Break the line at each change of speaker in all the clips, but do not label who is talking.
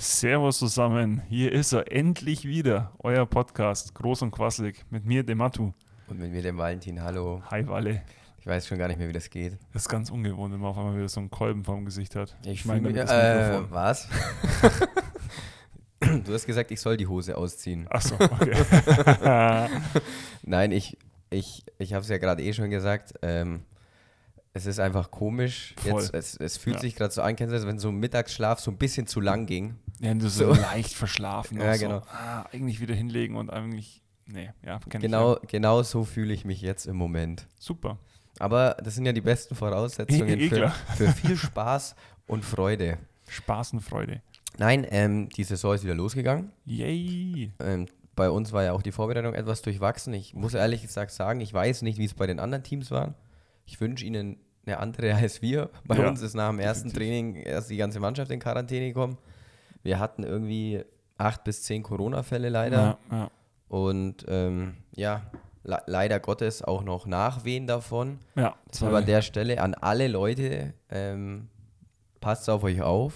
Servus zusammen, hier ist er endlich wieder, euer Podcast, groß und quasselig, mit mir, dem Matu.
Und mit mir, dem Valentin. Hallo.
Hi, Walle.
Ich weiß schon gar nicht mehr, wie das geht.
Das ist ganz ungewohnt, wenn man auf einmal wieder so einen Kolben vorm Gesicht hat.
Ich
meine
mich-
das
äh, was? du hast gesagt, ich soll die Hose ausziehen.
Achso, okay.
Nein, ich, ich, ich habe es ja gerade eh schon gesagt. Ähm, es ist einfach komisch.
Voll.
Jetzt, es, es fühlt
Ja.
sich gerade so an, kennst du das, wenn so ein Mittagsschlaf so ein bisschen zu lang ging.
ja, du so,
So.
leicht verschlafen.
Ja,
auch so,
genau.
Ah, eigentlich wieder hinlegen und eigentlich, nee, ja,
Genau,
ich.
genau so fühle ich mich jetzt im Moment.
Ja. Super.
Aber das sind ja die besten Voraussetzungen
Eh
für, für viel Spaß und Freude.
Spaß und Freude.
Nein, ähm, die Saison ist wieder losgegangen.
Yay.
Ähm, bei uns war ja auch die Vorbereitung etwas durchwachsen. Ich muss ehrlich gesagt sagen, ich weiß nicht, wie es bei den anderen Teams war. Ich wünsche ihnen eine andere als wir. Bei
Ja,
uns ist nach dem ersten
definitiv.
Training erst die ganze Mannschaft in Quarantäne gekommen. Wir hatten irgendwie acht bis zehn Corona-Fälle leider.
Ja, ja.
Und ähm, ja, le leider Gottes auch noch Nachwehen davon.
ja
Deshalb an der Stelle an alle Leute, ähm, passt auf euch auf,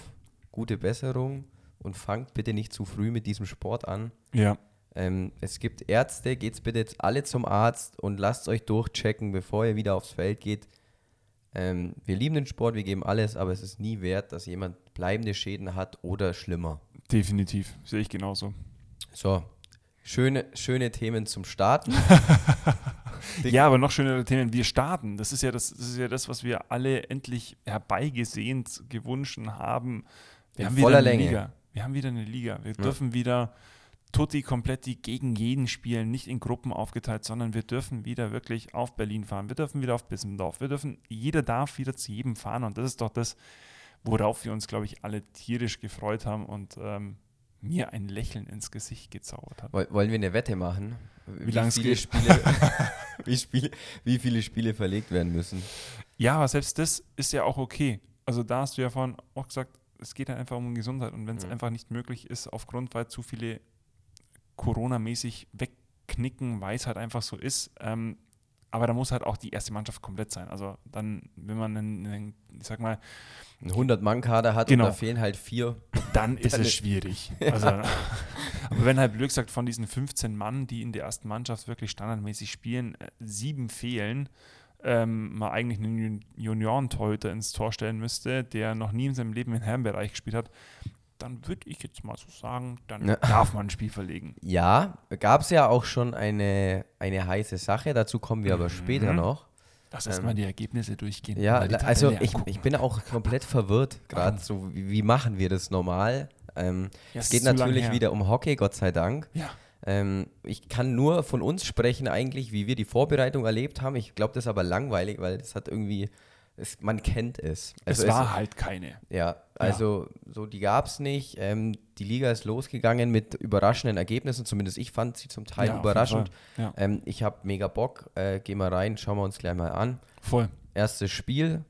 gute Besserung und fangt bitte nicht zu früh mit diesem Sport an.
ja,
Ähm, es gibt Ärzte, geht's bitte jetzt alle zum Arzt und lasst euch durchchecken, bevor ihr wieder aufs Feld geht. Ähm, wir lieben den Sport, wir geben alles, aber es ist nie wert, dass jemand bleibende Schäden hat oder schlimmer.
definitiv. Sehe ich genauso.
So, schöne, schöne Themen zum Starten.
Ja, aber noch schönere Themen. Wir starten. Das ist ja das, das ist ja das, was wir alle endlich herbeigesehnt, gewünscht haben. Wir
In
haben
voller
wieder eine
Länge.
Liga. Wir haben wieder eine Liga. Wir dürfen wieder tutti kompletti gegen jeden spielen, nicht in Gruppen aufgeteilt, sondern wir dürfen wieder wirklich auf Berlin fahren. Wir dürfen wieder auf Bissendorf. Wir dürfen, jeder darf wieder zu jedem fahren und das ist doch das, worauf wir uns, glaube ich, alle tierisch gefreut haben und ähm, mir ein Lächeln ins Gesicht gezaubert hat.
Woll- Wollen wir eine Wette machen? Wie,
lang's
viele
geht?
Spiele, wie, Spiele, wie viele Spiele verlegt werden müssen?
Ja, aber selbst das ist ja auch okay. Also da hast du ja vorhin auch gesagt, es geht dann einfach um Gesundheit und wenn es
Mhm.
einfach nicht möglich ist, aufgrund, weil zu viele Corona-mäßig wegknicken, weil es halt einfach so ist. Ähm, aber da muss halt auch die erste Mannschaft komplett sein. Also dann, wenn man einen, einen ich sag mal,
Ein 100-Mann-Kader hat
Genau.
und da fehlen halt vier.
dann ist es schwierig. Also, aber wenn halt Glück sagt, von diesen 15 Mann, die in der ersten Mannschaft wirklich standardmäßig spielen, äh, sieben fehlen, ähm, man eigentlich einen Jun- Juniorentorhüter ins Tor stellen müsste, der noch nie in seinem Leben im Herrenbereich gespielt hat, dann würde ich jetzt mal so sagen, dann
Ja.
darf man ein Spiel verlegen.
Ja, gab es ja auch schon eine, eine heiße Sache, dazu kommen wir aber später
Mhm.
noch.
Lass erst
Ähm,
mal die Ergebnisse durchgehen.
Ja, also ich, ich bin auch komplett verwirrt gerade, so wie, wie machen wir das normal? Ähm,
Ja,
es geht natürlich wieder um Hockey, Gott sei Dank.
Ja,
Ähm, ich kann nur von uns sprechen eigentlich, wie wir die Vorbereitung erlebt haben. Ich glaube, das ist aber langweilig, weil das hat irgendwie, es, man kennt es. Also
es war halt keine.
Ja, also so die gab es nicht. Ähm, die Liga ist losgegangen mit überraschenden Ergebnissen, zumindest ich fand sie zum Teil
Ja,
überraschend.
Ja,
Ähm, ich habe mega Bock, äh, geh mal rein, schauen wir uns gleich mal an.
voll.
Erstes Spiel,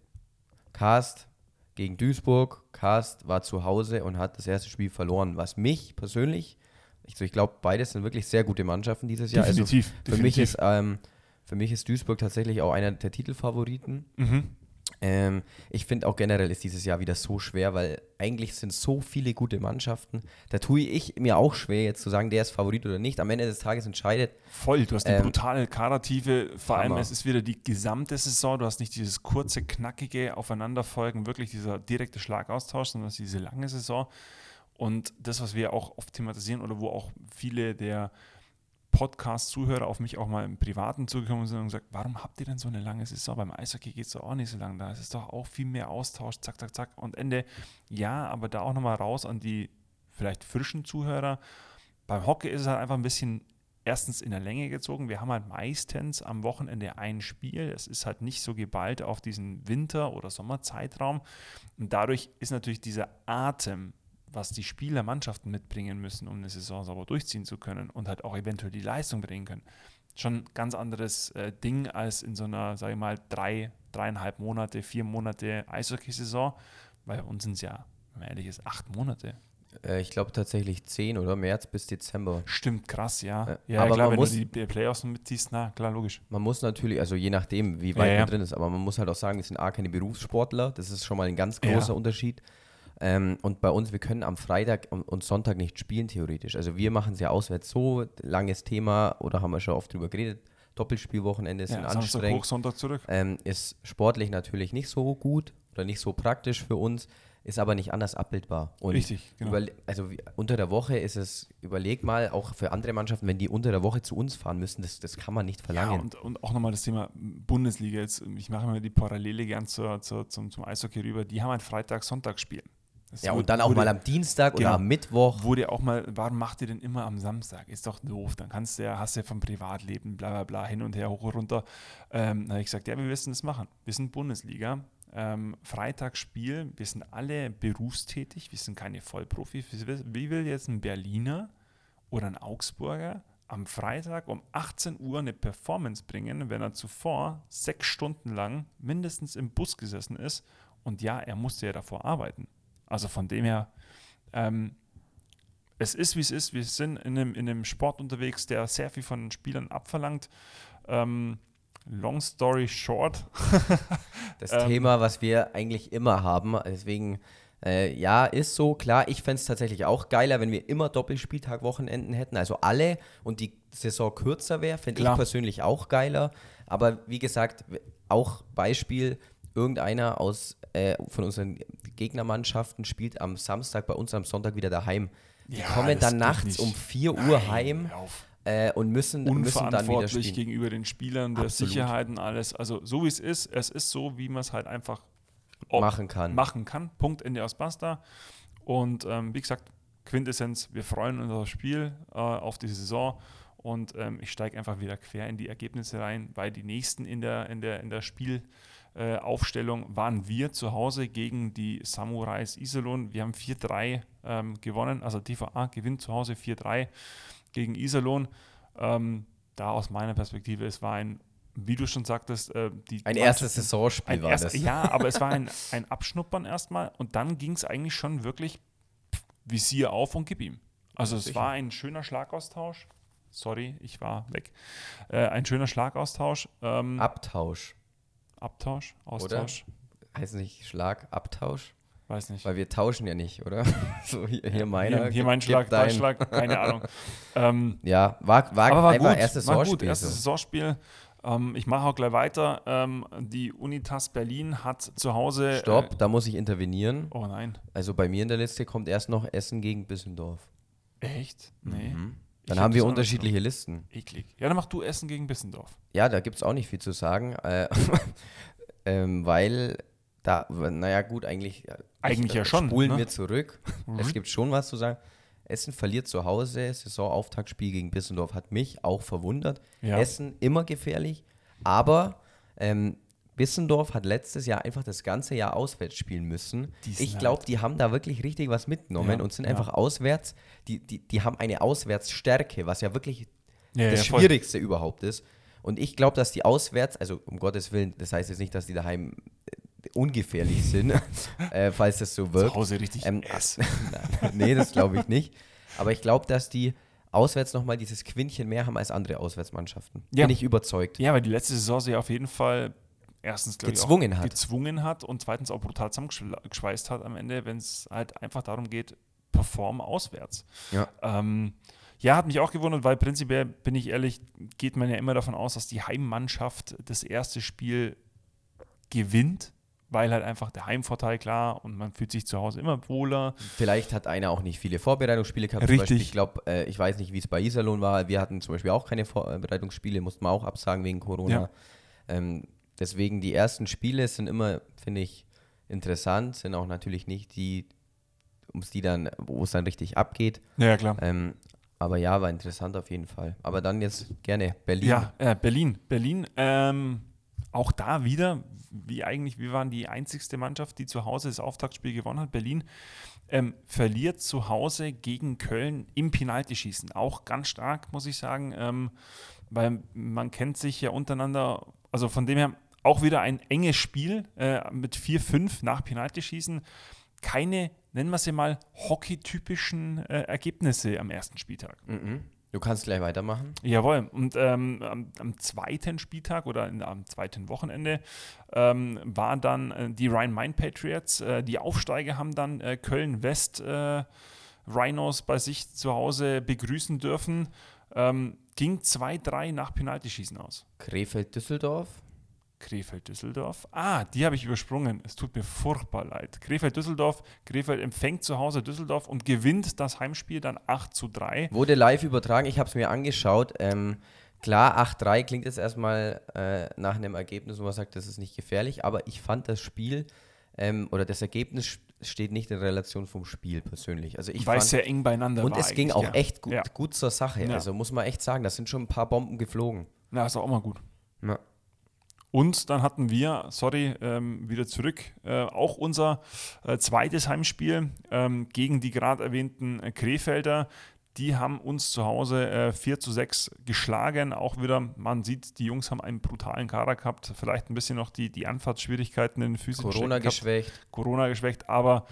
Cast gegen Duisburg. Cast war zu Hause und hat das erste Spiel verloren, was mich persönlich, ich, ich glaube, beides sind wirklich sehr gute Mannschaften dieses Jahr. Also
Definitiv.
für
definitiv.
mich ist ähm, für mich ist Duisburg tatsächlich auch einer der Titelfavoriten.
mhm.
Ähm, ich finde auch generell ist dieses Jahr wieder so schwer, weil eigentlich sind so viele gute Mannschaften. Da tue ich mir auch schwer, jetzt zu sagen, der ist Favorit oder nicht. Am Ende des Tages entscheidet.
Voll, du hast die
Ähm,
brutale Kadertiefe, vor allem
Hammer.
es ist wieder die gesamte Saison, du hast nicht dieses kurze, knackige Aufeinanderfolgen, wirklich dieser direkte Schlagaustausch, sondern es ist diese lange Saison. Und das, was wir auch oft thematisieren oder wo auch viele der Podcast-Zuhörer auf mich auch mal im Privaten zugekommen sind und gesagt, warum habt ihr denn so eine lange Saison? Beim Eishockey geht es doch auch nicht so lang. Da ist es doch auch viel mehr Austausch, zack, zack, zack. Und Ende, ja, aber da auch nochmal raus an die vielleicht frischen Zuhörer. Beim Hockey ist es halt einfach ein bisschen erstens in der Länge gezogen. Wir haben halt meistens am Wochenende ein Spiel. Es ist halt nicht so geballt auf diesen Winter- oder Sommerzeitraum. Und dadurch ist natürlich dieser Atem, was die Spieler Mannschaften mitbringen müssen, um eine Saison sauber durchziehen zu können und halt auch eventuell die Leistung bringen können, schon ein ganz anderes äh, Ding als in so einer, sage ich mal, drei, dreieinhalb Monate, vier Monate Eishockey-Saison. Weil bei uns sind es ja, wenn man ehrlich ist, acht Monate.
Äh, ich glaube tatsächlich 10 oder März bis Dezember.
Stimmt, krass, ja.
Äh,
ja,
aber
klar,
man
wenn
muss-
du die Playoffs mitziehst, na klar, logisch.
Man muss natürlich, also je nachdem, wie weit
Ja, ja.
man drin ist, aber man muss halt auch sagen, wir sind A, keine Berufssportler. Das ist schon mal ein ganz
Ja.
großer Unterschied. Ähm, und bei uns, wir können am Freitag und, Sonntag nicht spielen, theoretisch. Also wir machen es ja auswärts so, langes Thema, oder haben wir schon oft drüber geredet. Doppelspielwochenende sind
Ja, Samstag
anstrengend.
hoch, Sonntag zurück.
Ähm, ist sportlich natürlich nicht so gut oder nicht so praktisch für uns, ist aber nicht anders abbildbar. Und
Richtig, genau.
also unter der Woche ist es, überleg mal, auch für andere Mannschaften, wenn die unter der Woche zu uns fahren müssen, das, das kann man nicht
Ja,
verlangen.
und, und auch nochmal das Thema Bundesliga. Jetzt, ich mache immer die Parallele gern zur, zur, zum, zum Eishockey rüber. Die haben ein Freitag-Sonntag-Spiel.
Ja, und dann auch
wurde-
mal am Dienstag
Genau.
oder am Mittwoch.
Wurde auch mal, warum macht ihr denn immer am Samstag? Ist doch doof. Dann kannst du ja, hast du ja vom Privatleben, bla bla bla, hin und her, hoch und runter. Ähm, habe ich gesagt, ja, wir wissen das machen. Wir sind Bundesliga. Ähm, Freitagsspiel, wir sind alle berufstätig, wir sind keine Vollprofis. Wie will jetzt ein Berliner oder ein Augsburger am Freitag um 18 Uhr eine Performance bringen, wenn er zuvor sechs Stunden lang mindestens im Bus gesessen ist? Und ja, er musste ja davor arbeiten. Also von dem her, ähm, es ist, wie es ist. Wir sind in einem, in einem Sport unterwegs, der sehr viel von den Spielern abverlangt. Ähm, long story short.
Das
Ähm,
Thema, was wir eigentlich immer haben. Deswegen, äh, ja, ist so. Klar, ich fände es tatsächlich auch geiler, wenn wir immer Doppelspieltag-Wochenenden hätten. Also alle und die Saison kürzer wäre, finde ich persönlich auch geiler. Aber wie gesagt, auch Beispiel, irgendeiner aus äh, von unseren Gegnermannschaften spielt am Samstag bei uns am Sonntag wieder daheim. Die
Ja,
kommen dann nachts um 4 Uhr heim
Hör auf.
äh, und müssen, müssen dann wieder spielen.
gegenüber den Spielern, der
Absolut.
Sicherheiten, alles. Also so wie es ist, es ist so, wie man es halt einfach
Machen kann.
machen kann. Punkt, Ende aus Basta. Und ähm, wie gesagt, Quintessenz, wir freuen uns auf das Spiel, äh, auf die Saison. Und ähm, ich steige einfach wieder quer in die Ergebnisse rein, weil die nächsten in der, in der, in der Spielaufstellung äh, Aufstellung waren wir zu Hause gegen die Samurais Iserlohn. Wir haben 4-3 ähm, gewonnen, also TVA gewinnt zu Hause 4-3 gegen Iserlohn. Ähm, da aus meiner Perspektive, es war ein, wie du schon sagtest, äh, die
Ein erstes Saisonspiel
ein
war
erst,
das.
Ja, aber es war ein, ein Abschnuppern erstmal und dann ging es eigentlich schon wirklich pff, Visier auf und gib ihm. Also es war ein schöner Schlagaustausch. Sorry, ich war weg. Äh, ein schöner Schlagaustausch. Ähm,
Abtausch.
Abtausch,
Oder?
Austausch.
Heißt nicht Schlag, Abtausch?
Weiß nicht.
Weil wir tauschen ja nicht, oder? so hier, hier meiner.
hier, hier mein Schlag,
dein.
Schlag, keine Ahnung. ähm,
Ja, war, war,
aber war
einfach
gut,
erstes
war gut,
Saisonspiel.
erstes
so.
Saisonspiel. Ähm, ich mache auch gleich weiter. Ähm, die Unitas Berlin hat zu Hause.
Stopp, da muss ich intervenieren.
Äh, oh nein.
Also bei mir in der Liste kommt erst noch Essen gegen Bissendorf.
Echt? Nee.
Mhm.
Ich
Dann
hab
haben wir unterschiedliche Listen.
Eklig. Ja, dann mach du Essen gegen Bissendorf.
Ja, da gibt es auch nicht viel zu sagen, äh, ähm, weil da, naja gut, eigentlich,
Eigentlich ja schon,
Spulen
ne?
wir zurück. Es gibt schon was zu sagen. Essen verliert zu Hause, Saisonauftaktspiel gegen Bissendorf hat mich auch verwundert.
Ja.
Essen immer gefährlich, aber ähm, Bissendorf hat letztes Jahr einfach das ganze Jahr auswärts spielen müssen. Ich glaube,
halt-
die haben da wirklich richtig was mitgenommen
Ja,
und sind
ja.
einfach auswärts. Die, die, die haben eine Auswärtsstärke, was ja wirklich
Ja,
das. Schwierigste überhaupt ist. Und ich glaube, dass die auswärts, also um Gottes Willen, das heißt jetzt nicht, dass die daheim äh, ungefährlich sind, äh, falls das so wirkt.
Zu Hause richtig
Ähm, nee, das glaube ich nicht. Aber ich glaube, dass die auswärts nochmal dieses Quintchen mehr haben als andere Auswärtsmannschaften.
Ja.
Bin ich überzeugt.
Ja, weil die letzte Saison sie auf jeden Fall erstens
Gezwungen
ich,
hat.
gezwungen hat und zweitens auch brutal zusammengeschweißt hat am Ende, wenn es halt einfach darum geht, perform auswärts.
Ja.
Ähm, ja, hat mich auch gewundert, weil prinzipiell, bin ich ehrlich, geht man ja immer davon aus, dass die Heimmannschaft das erste Spiel gewinnt, weil halt einfach der Heimvorteil klar und man fühlt sich zu Hause immer wohler.
Vielleicht hat einer auch nicht viele Vorbereitungsspiele gehabt.
Richtig.
Beispiel, ich glaube, äh, ich weiß nicht, wie es bei Iserlohn war. Wir hatten zum Beispiel auch keine Vorbereitungsspiele, mussten wir auch absagen wegen Corona.
Ja.
Ähm, deswegen die ersten Spiele sind immer, finde ich, interessant, sind auch natürlich nicht die, um die dann, wo es dann richtig abgeht.
Ja, klar.
Ähm, aber ja, war interessant auf jeden Fall. Aber dann jetzt gerne Berlin.
Ja, äh, Berlin. Berlin, ähm, auch da wieder, wie eigentlich, wir waren die einzigste Mannschaft, die zu Hause das Auftaktspiel gewonnen hat. Berlin ähm, verliert zu Hause gegen Köln im Penaltyschießen. Auch ganz stark, muss ich sagen, ähm, weil man kennt sich ja untereinander, also von dem her auch wieder ein enges Spiel äh, mit 4-5 nach Penaltyschießen. Keine, nennen wir sie mal, hockeytypischen äh, Ergebnisse am ersten Spieltag.
Mhm. Du kannst gleich weitermachen.
Jawohl. Und ähm, am, am, zweiten Spieltag oder in, am zweiten Wochenende ähm, war dann äh, die Rhein-Main Patriots. Äh, die Aufsteiger haben dann äh, Köln-West äh, Rhinos bei sich zu Hause begrüßen dürfen. Ähm, ging 2-3 nach Penaltyschießen aus.
Krefeld-Düsseldorf.
Krefeld-Düsseldorf. Ah, die habe ich übersprungen. Es tut mir furchtbar leid. Krefeld-Düsseldorf. Krefeld empfängt zu Hause Düsseldorf und gewinnt das Heimspiel dann 8 zu 3.
Wurde live übertragen. Ich habe es mir angeschaut. Ähm, klar, 8-3 klingt jetzt erstmal äh, nach einem Ergebnis, wo man sagt, das ist nicht gefährlich. Aber ich fand das Spiel ähm, oder das Ergebnis steht nicht in Relation vom Spiel persönlich. Also ich
Weil
es
sehr eng beieinander
und war. Und es ging auch
ja.
echt gut, ja. gut zur Sache. Ja. Also muss man echt sagen, da sind schon ein paar Bomben geflogen.
Ja, ist auch mal gut. Ja. Und dann hatten wir, sorry, ähm, wieder zurück, äh, auch unser äh, zweites Heimspiel ähm, gegen die gerade erwähnten äh, Krefelder. Die haben uns zu Hause äh, 4 zu 6 geschlagen. Auch wieder, man sieht, die Jungs haben einen brutalen Kader gehabt. Vielleicht ein bisschen noch die, die Anfahrtsschwierigkeiten in den physischen
Corona geschwächt.
Corona geschwächt, aber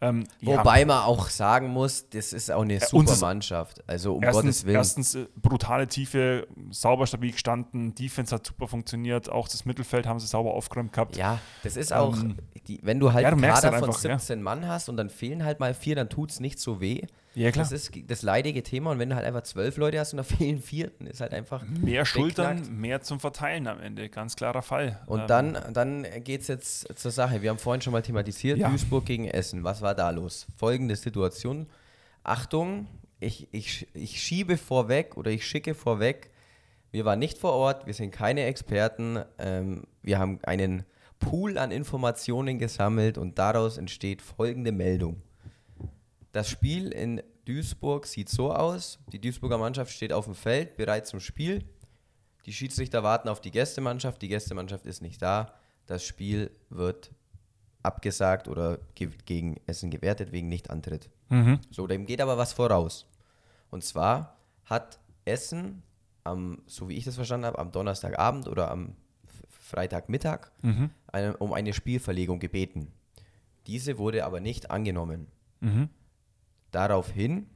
ähm, Wobei man auch sagen muss, das ist auch eine super Mannschaft. Also um
erstens,
Gottes Willen.
Erstens äh, brutale Tiefe, sauber stabil gestanden, Defense hat super funktioniert, auch das Mittelfeld haben sie sauber aufgeräumt gehabt.
Ja, das ist auch, ähm, die, wenn du halt ja, du einen Kader halt einfach, von 17 ja. Mann hast und dann fehlen halt mal vier, dann tut es nicht so weh.
Ja, klar.
Das ist das leidige Thema und wenn du halt einfach zwölf Leute hast und da fehlen vier, dann ist halt einfach.
Mehr Schultern, mehr zum Verteilen am Ende, ganz klarer Fall.
Und ähm. dann, dann geht es jetzt zur Sache. Wir haben vorhin schon mal thematisiert, ja. Duisburg gegen Essen. Was war da los? Folgende Situation. Achtung, ich, ich, ich schiebe vorweg oder ich schicke vorweg, wir waren nicht vor Ort, wir sind keine Experten, ähm, wir haben einen Pool an Informationen gesammelt und daraus entsteht folgende Meldung. Das Spiel in Duisburg sieht so aus: Die Duisburger Mannschaft steht auf dem Feld, bereit zum Spiel. Die Schiedsrichter warten auf die Gästemannschaft. Die Gästemannschaft ist nicht da. Das Spiel wird abgesagt oder ge gegen Essen gewertet wegen Nichtantritt. Mhm. So, dem geht aber was voraus. Und zwar hat Essen am, so wie ich das verstanden habe, am Donnerstagabend oder am Freitagmittag mhm. eine, um eine Spielverlegung gebeten. Diese wurde aber nicht angenommen. Mhm. Daraufhin,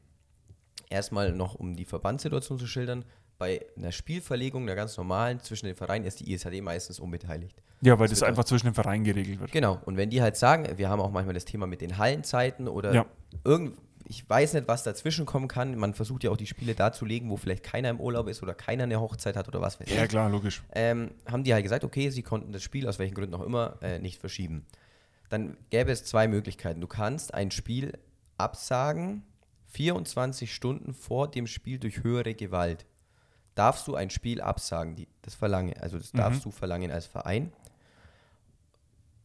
erstmal noch um die Verbandssituation zu schildern, bei einer Spielverlegung, einer ganz normalen, zwischen den Vereinen ist die ISHD meistens unbeteiligt.
Ja, weil das, das einfach zwischen den Vereinen geregelt wird.
Genau, und wenn die halt sagen, wir haben auch manchmal das Thema mit den Hallenzeiten oder ja. irgend, ich weiß nicht, was dazwischen kommen kann. Man versucht ja auch die Spiele da zu legen, wo vielleicht keiner im Urlaub ist oder keiner eine Hochzeit hat oder was weiß
ich. Ja, klar, logisch.
Ähm, haben die halt gesagt, okay, sie konnten das Spiel aus welchen Gründen auch immer äh, nicht verschieben. Dann gäbe es zwei Möglichkeiten. Du kannst ein Spiel absagen, 24 Stunden vor dem Spiel durch höhere Gewalt, darfst du ein Spiel absagen. Die, das verlange, also das mhm. darfst du verlangen als Verein.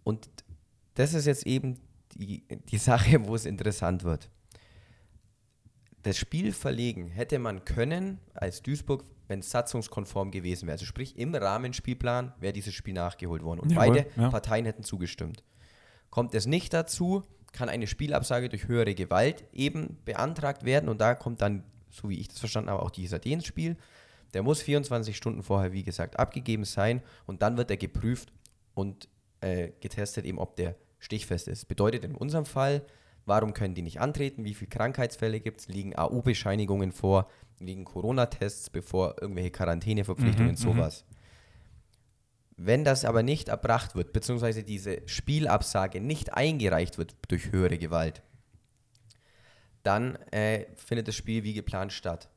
Und das ist jetzt eben die, die Sache, wo es interessant wird. Das Spiel verlegen hätte man können als Duisburg, wenn es satzungskonform gewesen wäre. Also sprich, im Rahmenspielplan wäre dieses Spiel nachgeholt worden und Jawohl, beide ja. Parteien hätten zugestimmt. Kommt es nicht dazu, kann eine Spielabsage durch höhere Gewalt eben beantragt werden und da kommt dann, so wie ich das verstanden habe, auch dieser ins Spiel. Der muss 24 Stunden vorher, wie gesagt, abgegeben sein und dann wird er geprüft und äh, getestet, eben ob der stichfest ist. Bedeutet in unserem Fall, warum können die nicht antreten, wie viele Krankheitsfälle gibt es, liegen AU-Bescheinigungen vor, liegen Corona-Tests bevor, irgendwelche Quarantäneverpflichtungen, mhm, sowas. Wenn das aber nicht erbracht wird, beziehungsweise diese Spielabsage nicht eingereicht wird durch höhere Gewalt, dann äh, findet das Spiel wie geplant statt.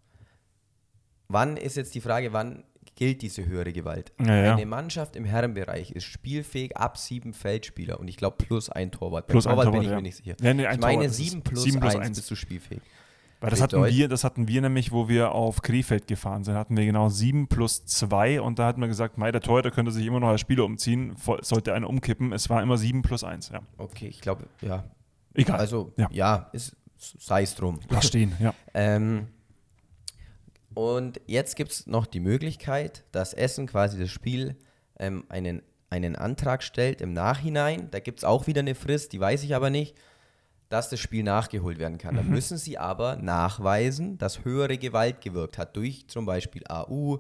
Wann ist jetzt die Frage, wann gilt diese höhere Gewalt?
Ja, ja.
Eine Mannschaft im Herrenbereich ist spielfähig ab sieben Feldspieler und ich glaube plus ein Torwart.
Plus Torwart, ein Torwart
bin ich
ja.
mir nicht sicher.
Nee, nee,
ich meine sieben plus,
sieben plus
eins bist du spielfähig.
Weil das hatten, wir, das hatten wir nämlich, wo wir auf Krefeld gefahren sind, hatten wir genau 7 plus 2 und da hatten wir gesagt, Mei, der Torhüter könnte sich immer noch als Spieler umziehen, sollte einer umkippen. Es war immer 7 plus 1, ja.
Okay, ich glaube, ja.
Egal.
Also, ja, ja sei es drum.
Lass stehen, ja.
ähm, und jetzt gibt es noch die Möglichkeit, dass Essen quasi das Spiel ähm, einen, einen Antrag stellt im Nachhinein. Da gibt es auch wieder eine Frist, die weiß ich aber nicht dass das Spiel nachgeholt werden kann. Dann mhm. müssen sie aber nachweisen, dass höhere Gewalt gewirkt hat durch zum Beispiel AU,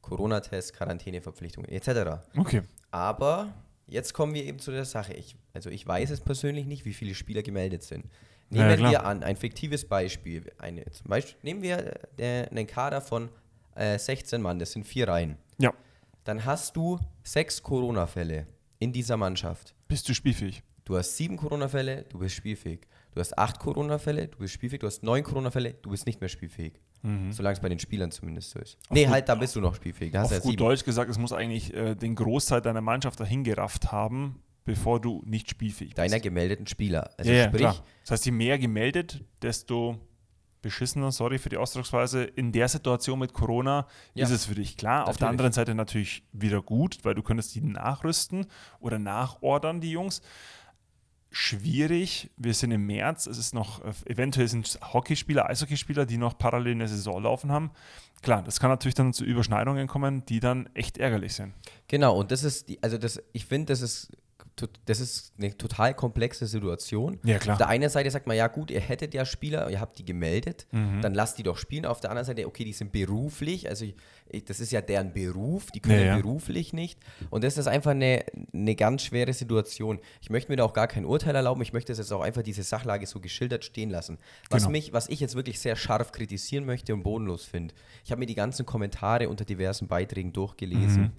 Corona-Test, Quarantäneverpflichtungen etc.
Okay.
Aber jetzt kommen wir eben zu der Sache. Ich, also ich weiß es persönlich nicht, wie viele Spieler gemeldet sind. Nehmen
Ja,
wir an, ein fiktives Beispiel. Eine, zum Beispiel nehmen wir äh, einen Kader von äh, 16 Mann, das sind vier Reihen.
Ja.
Dann hast du sechs Corona-Fälle in dieser Mannschaft.
Bist du spielfähig?
Du hast sieben Corona-Fälle, du bist spielfähig. Du hast acht Corona-Fälle, du bist spielfähig. Du hast neun Corona-Fälle, du bist nicht mehr spielfähig. Solange es bei den Spielern zumindest so ist. nee,
gut-
halt, da bist du noch spielfähig. Da
Auf
ja
gut
sieben.
Deutsch gesagt, es muss eigentlich äh, den Großteil deiner Mannschaft dahin gerafft haben, bevor du nicht spielfähig bist.
Deiner gemeldeten Spieler. Also
ja,
sprich,
klar. Das heißt, je mehr gemeldet, desto beschissener, sorry für die Ausdrucksweise, in der Situation mit Corona
Ja.
ist es für dich klar. Auf der
Natürlich.
anderen Seite natürlich wieder gut, weil du könntest die nachrüsten oder nachordern, die Jungs. Schwierig, wir sind im März, es ist noch, äh, eventuell sind es Hockeyspieler, Eishockeyspieler, die noch parallel eine Saison laufen haben. Klar, das kann natürlich dann zu Überschneidungen kommen, die dann echt ärgerlich sind.
Genau, und das ist die, also das, ich finde, das ist das ist eine total komplexe Situation.
Ja, klar.
Auf der einen Seite sagt man, ja gut, ihr hättet ja Spieler, ihr habt die gemeldet,
Mhm.
dann lasst die doch spielen. Auf der anderen Seite, okay, die sind beruflich, also ich, das ist ja deren Beruf, die können
Ja, ja.
beruflich nicht. Und das ist einfach eine, eine ganz schwere Situation. Ich möchte mir da auch gar kein Urteil erlauben, ich möchte das jetzt auch einfach diese Sachlage so geschildert stehen lassen. Was,
Genau.
mich, was ich jetzt wirklich sehr scharf kritisieren möchte und bodenlos finde, ich habe mir die ganzen Kommentare unter diversen Beiträgen durchgelesen.
Mhm.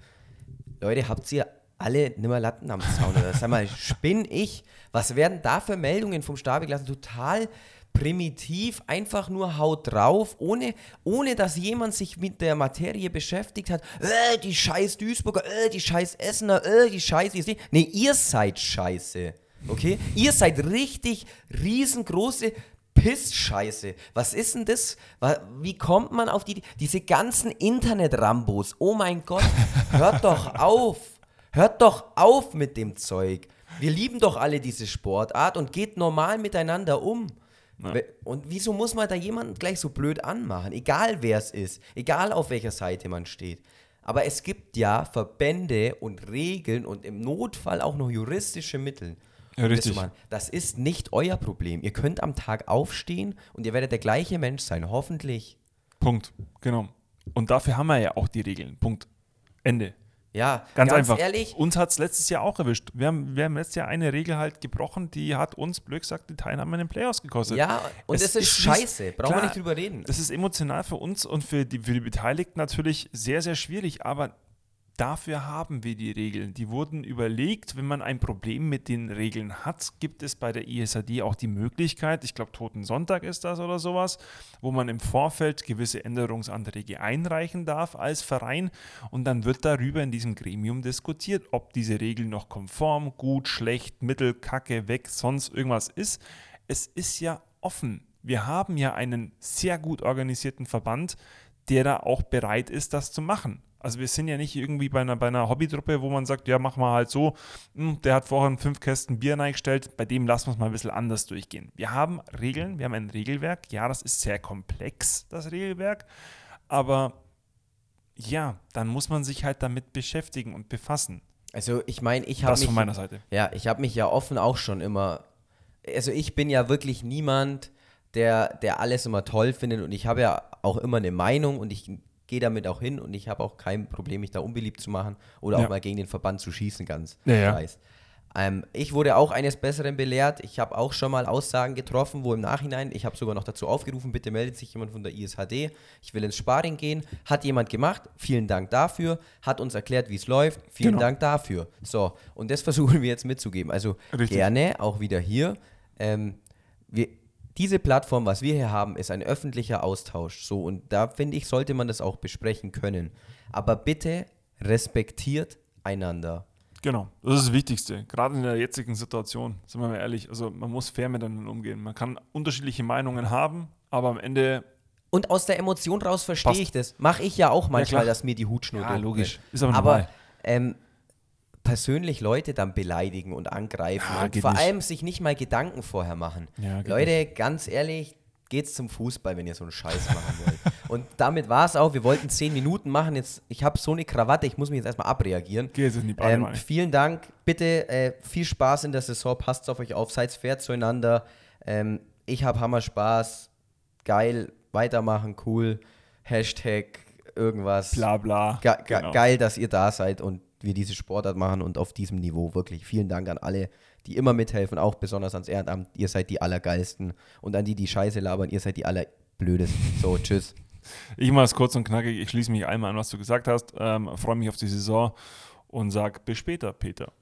Leute, habt ihr alle nimmer Latten am Zaun? Oder sag mal, spinn ich? Was werden da für Meldungen vom Stab gelassen? Total primitiv, einfach nur haut drauf, ohne, ohne dass jemand sich mit der Materie beschäftigt hat. Äh, die scheiß Duisburger, äh, die scheiß Essener, äh, die scheiß. Nee, ihr seid scheiße. Okay? Ihr seid richtig riesengroße Pissscheiße. Was ist denn das? Wie kommt man auf die diese ganzen Internet-Rambos? Oh mein Gott, hört doch auf. Hört doch auf mit dem Zeug. Wir lieben doch alle diese Sportart und geht normal miteinander um. We- Und wieso muss man da jemanden gleich so blöd anmachen? Egal wer es ist, egal auf welcher Seite man steht. Aber es gibt ja Verbände und Regeln und im Notfall auch noch juristische Mittel.
Ja,
das
richtig.
Das ist nicht euer Problem. Ihr könnt am Tag aufstehen und ihr werdet der gleiche Mensch sein, hoffentlich.
Punkt. Genau. Und dafür haben wir ja auch die Regeln. Punkt. Ende.
Ja,
Ganz, einfach.
ehrlich,
Uns hat es letztes Jahr auch erwischt. Wir haben, wir haben letztes Jahr eine Regel halt gebrochen, die hat uns, blöd gesagt, die Teilnahme in den Playoffs gekostet.
ja, und
Es
es, ist
ist
scheiße. Brauchen wir nicht drüber reden.
Das ist emotional für uns und für die, für die Beteiligten natürlich sehr, sehr schwierig, aber dafür haben wir die Regeln. Die wurden überlegt, wenn man ein Problem mit den Regeln hat, gibt es bei der ISAD auch die Möglichkeit, ich glaube Toten Sonntag ist das oder sowas, wo man im Vorfeld gewisse Änderungsanträge einreichen darf als Verein und dann wird darüber in diesem Gremium diskutiert, ob diese Regel noch konform, gut, schlecht, mittel, kacke, weg, sonst irgendwas ist. Es ist ja offen. Wir haben ja einen sehr gut organisierten Verband, der da auch bereit ist, das zu machen. Also wir sind ja nicht irgendwie bei einer, bei einer Hobbytruppe, wo man sagt, ja, machen wir halt so, hm, der hat vorhin fünf Kästen Bier reingestellt, bei dem lassen wir es mal ein bisschen anders durchgehen. Wir haben Regeln, wir haben ein Regelwerk, ja, das ist sehr komplex, das Regelwerk, aber ja, dann muss man sich halt damit beschäftigen und befassen.
Also ich meine, ich habe
Das
mich,
von meiner Seite.
ja, ich habe mich ja offen auch schon immer, also ich bin ja wirklich niemand, der, der alles immer toll findet und ich habe ja auch immer eine Meinung und ich gehe damit auch hin und ich habe auch kein Problem, mich da unbeliebt zu machen oder
Ja.
auch mal gegen den Verband zu schießen, ganz
Ja,
dreist. Ähm, ich wurde auch eines Besseren belehrt. Ich habe auch schon mal Aussagen getroffen, wo im Nachhinein, ich habe sogar noch dazu aufgerufen, bitte meldet sich jemand von der ISHD. Ich will ins Sparring gehen. Hat jemand gemacht. Vielen Dank dafür. Hat uns erklärt, wie es läuft. Vielen
Genau.
Dank dafür. So, und das versuchen wir jetzt mitzugeben. Also
Richtig.
gerne, auch wieder hier. Ähm, wir, diese Plattform, was wir hier haben, ist ein öffentlicher Austausch. So, und da finde ich, sollte man das auch besprechen können. Aber bitte respektiert einander.
Genau, das ist das Wichtigste. Gerade in der jetzigen Situation, sind wir mal ehrlich. Also man muss fair miteinander umgehen. Man kann unterschiedliche Meinungen haben, aber am Ende,
Und aus der Emotion raus verstehe ich das. Mache ich ja auch manchmal,
klar.
dass mir die Hutschnur
Ja, logisch. Ist aber
aber
normal.
ähm, persönlich Leute dann beleidigen und angreifen
Ja,
und vor
nicht.
allem sich nicht mal Gedanken vorher machen.
Ja,
Leute, ganz ehrlich, geht's zum Fußball, wenn ihr so einen Scheiß machen wollt. und damit war es auch. Wir wollten zehn Minuten machen. Jetzt, ich habe so eine Krawatte, ich muss mich jetzt erstmal abreagieren.
Geh jetzt in die
Ähm,
Badewanne.
vielen Dank. Bitte äh, viel Spaß in der Saison. Passt auf euch auf. Seid fair zueinander. Ähm, ich habe Hammer Spaß. Geil. Weitermachen. Cool. Hashtag irgendwas.
bla bla.
Ge
Genau.
Geil, dass ihr da seid und wir diese Sportart machen und auf diesem Niveau wirklich. Vielen Dank an alle, die immer mithelfen, auch besonders ans Ehrenamt. Ihr seid die Allergeilsten. Und an die, die Scheiße labern, ihr seid die Allerblödesten. So, tschüss.
Ich mache es kurz und knackig. Ich schließe mich einmal an, was du gesagt hast. Ähm, Freue mich auf die Saison und sage bis später, Peter.